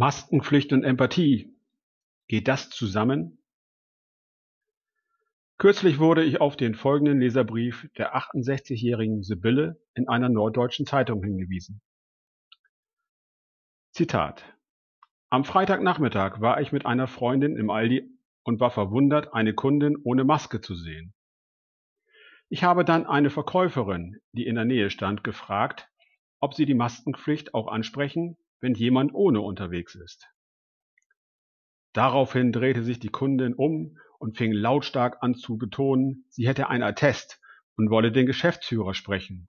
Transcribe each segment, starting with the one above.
Maskenpflicht und Empathie. Geht das zusammen? Kürzlich wurde ich auf den folgenden Leserbrief der 68-jährigen Sibylle in einer norddeutschen Zeitung hingewiesen. Zitat. Am Freitagnachmittag war ich mit einer Freundin im Aldi und war verwundert, eine Kundin ohne Maske zu sehen. Ich habe dann eine Verkäuferin, die in der Nähe stand, gefragt, ob sie die Maskenpflicht auch ansprechen, wenn jemand ohne unterwegs ist. Daraufhin drehte sich die Kundin um und fing lautstark an zu betonen, sie hätte ein Attest und wolle den Geschäftsführer sprechen.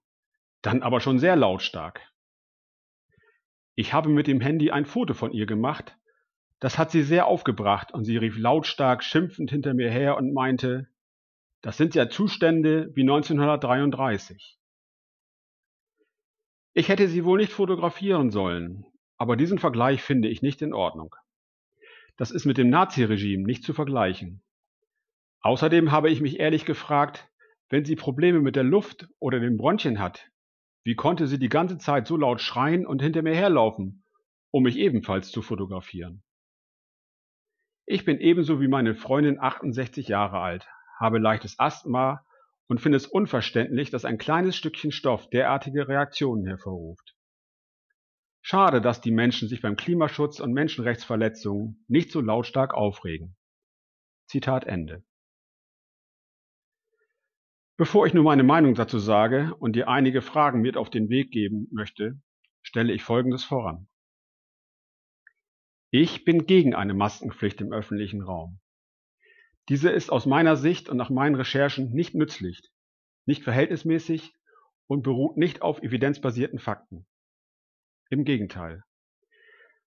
Dann aber schon sehr lautstark. Ich habe mit dem Handy ein Foto von ihr gemacht. Das hat sie sehr aufgebracht und sie rief lautstark schimpfend hinter mir her und meinte, das sind ja Zustände wie 1933. Ich hätte sie wohl nicht fotografieren sollen, aber diesen Vergleich finde ich nicht in Ordnung. Das ist mit dem Naziregime nicht zu vergleichen. Außerdem habe ich mich ehrlich gefragt, wenn sie Probleme mit der Luft oder den Bronchien hat, wie konnte sie die ganze Zeit so laut schreien und hinter mir herlaufen, um mich ebenfalls zu fotografieren? Ich bin ebenso wie meine Freundin 68 Jahre alt, habe leichtes Asthma und finde es unverständlich, dass ein kleines Stückchen Stoff derartige Reaktionen hervorruft. Schade, dass die Menschen sich beim Klimaschutz und Menschenrechtsverletzungen nicht so lautstark aufregen. Zitat Ende. Bevor ich nun meine Meinung dazu sage und dir einige Fragen mit auf den Weg geben möchte, stelle ich Folgendes voran. Ich bin gegen eine Maskenpflicht im öffentlichen Raum. Diese ist aus meiner Sicht und nach meinen Recherchen nicht nützlich, nicht verhältnismäßig und beruht nicht auf evidenzbasierten Fakten. Im Gegenteil.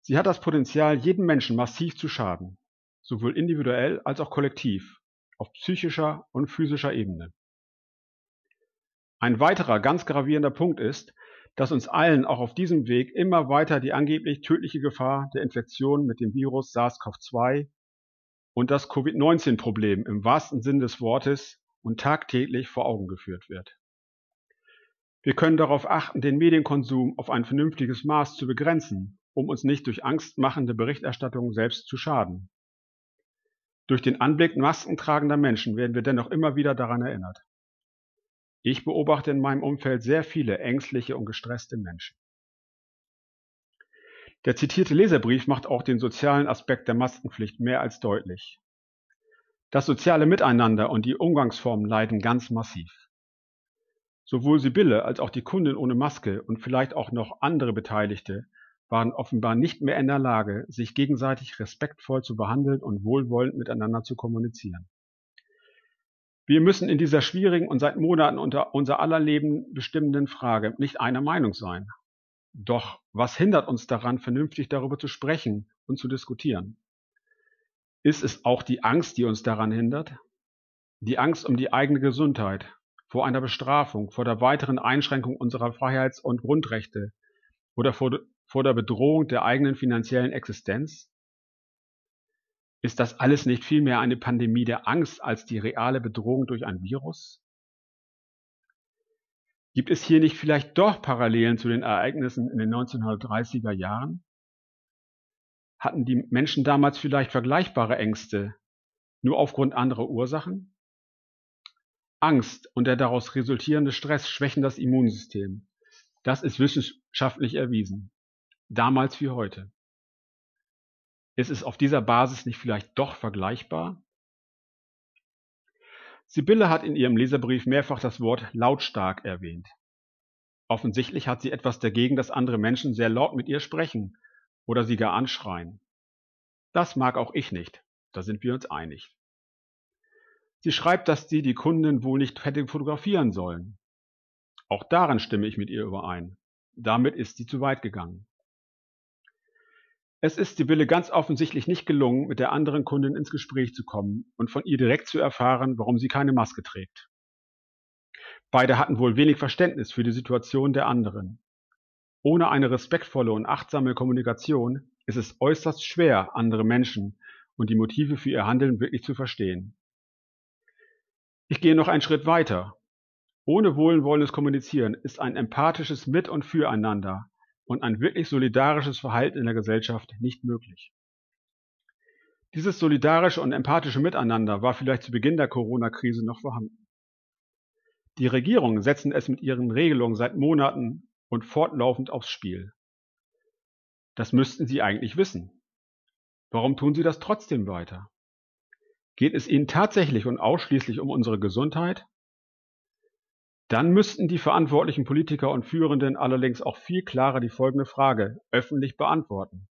Sie hat das Potenzial, jedem Menschen massiv zu schaden, sowohl individuell als auch kollektiv, auf psychischer und physischer Ebene. Ein weiterer ganz gravierender Punkt ist, dass uns allen auch auf diesem Weg immer weiter die angeblich tödliche Gefahr der Infektion mit dem Virus SARS-CoV-2 und das Covid-19-Problem im wahrsten Sinn des Wortes und tagtäglich vor Augen geführt wird. Wir können darauf achten, den Medienkonsum auf ein vernünftiges Maß zu begrenzen, um uns nicht durch angstmachende Berichterstattung selbst zu schaden. Durch den Anblick maskentragender Menschen werden wir dennoch immer wieder daran erinnert. Ich beobachte in meinem Umfeld sehr viele ängstliche und gestresste Menschen. Der zitierte Leserbrief macht auch den sozialen Aspekt der Maskenpflicht mehr als deutlich. Das soziale Miteinander und die Umgangsformen leiden ganz massiv. Sowohl Sibylle als auch die Kundin ohne Maske und vielleicht auch noch andere Beteiligte waren offenbar nicht mehr in der Lage, sich gegenseitig respektvoll zu behandeln und wohlwollend miteinander zu kommunizieren. Wir müssen in dieser schwierigen und seit Monaten unter unser aller Leben bestimmenden Frage nicht einer Meinung sein. Doch was hindert uns daran, vernünftig darüber zu sprechen und zu diskutieren? Ist es auch die Angst, die uns daran hindert? Die Angst um die eigene Gesundheit, vor einer Bestrafung, vor der weiteren Einschränkung unserer Freiheits- und Grundrechte oder vor, vor der Bedrohung der eigenen finanziellen Existenz? Ist das alles nicht vielmehr eine Pandemie der Angst als die reale Bedrohung durch ein Virus? Gibt es hier nicht vielleicht doch Parallelen zu den Ereignissen in den 1930er Jahren? Hatten die Menschen damals vielleicht vergleichbare Ängste, nur aufgrund anderer Ursachen? Angst und der daraus resultierende Stress schwächen das Immunsystem. Das ist wissenschaftlich erwiesen. Damals wie heute. Ist es auf dieser Basis nicht vielleicht doch vergleichbar? Sibylle hat in ihrem Leserbrief mehrfach das Wort lautstark erwähnt. Offensichtlich hat sie etwas dagegen, dass andere Menschen sehr laut mit ihr sprechen oder sie gar anschreien. Das mag auch ich nicht, da sind wir uns einig. Sie schreibt, dass sie die Kundin wohl nicht hätte fotografieren sollen. Auch daran stimme ich mit ihr überein. Damit ist sie zu weit gegangen. Es ist Sibylle ganz offensichtlich nicht gelungen, mit der anderen Kundin ins Gespräch zu kommen und von ihr direkt zu erfahren, warum sie keine Maske trägt. Beide hatten wohl wenig Verständnis für die Situation der anderen. Ohne eine respektvolle und achtsame Kommunikation ist es äußerst schwer, andere Menschen und die Motive für ihr Handeln wirklich zu verstehen. Ich gehe noch einen Schritt weiter. Ohne wohlwollendes Kommunizieren ist ein empathisches Mit- und Füreinander und ein wirklich solidarisches Verhalten in der Gesellschaft nicht möglich. Dieses solidarische und empathische Miteinander war vielleicht zu Beginn der Corona-Krise noch vorhanden. Die Regierungen setzen es mit ihren Regelungen seit Monaten und fortlaufend aufs Spiel. Das müssten sie eigentlich wissen. Warum tun sie das trotzdem weiter? Geht es ihnen tatsächlich und ausschließlich um unsere Gesundheit? Dann müssten die verantwortlichen Politiker und Führenden allerdings auch viel klarer die folgende Frage öffentlich beantworten.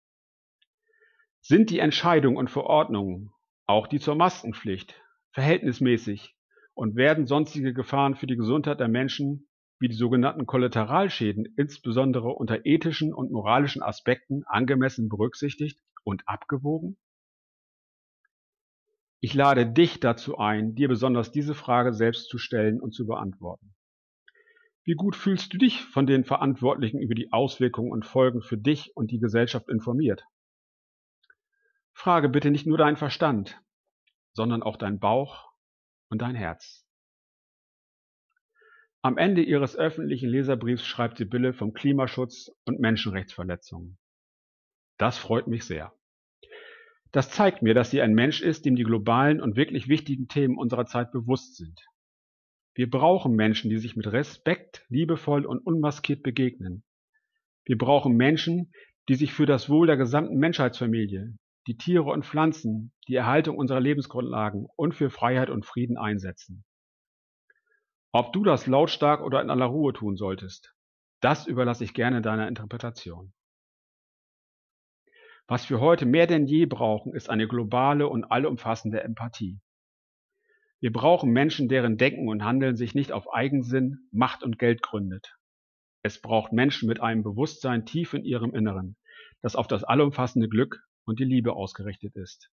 Sind die Entscheidungen und Verordnungen, auch die zur Maskenpflicht, verhältnismäßig und werden sonstige Gefahren für die Gesundheit der Menschen wie die sogenannten Kollateralschäden insbesondere unter ethischen und moralischen Aspekten angemessen berücksichtigt und abgewogen? Ich lade dich dazu ein, dir besonders diese Frage selbst zu stellen und zu beantworten. Wie gut fühlst du dich von den Verantwortlichen über die Auswirkungen und Folgen für dich und die Gesellschaft informiert? Frage bitte nicht nur deinen Verstand, sondern auch dein Bauch und dein Herz. Am Ende ihres öffentlichen Leserbriefs schreibt Sibylle vom Klimaschutz und Menschenrechtsverletzungen. Das freut mich sehr. Das zeigt mir, dass sie ein Mensch ist, dem die globalen und wirklich wichtigen Themen unserer Zeit bewusst sind. Wir brauchen Menschen, die sich mit Respekt, liebevoll und unmaskiert begegnen. Wir brauchen Menschen, die sich für das Wohl der gesamten Menschheitsfamilie, die Tiere und Pflanzen, die Erhaltung unserer Lebensgrundlagen und für Freiheit und Frieden einsetzen. Ob du das lautstark oder in aller Ruhe tun solltest, das überlasse ich gerne deiner Interpretation. Was wir heute mehr denn je brauchen, ist eine globale und allumfassende Empathie. Wir brauchen Menschen, deren Denken und Handeln sich nicht auf Eigensinn, Macht und Geld gründet. Es braucht Menschen mit einem Bewusstsein tief in ihrem Inneren, das auf das allumfassende Glück und die Liebe ausgerichtet ist.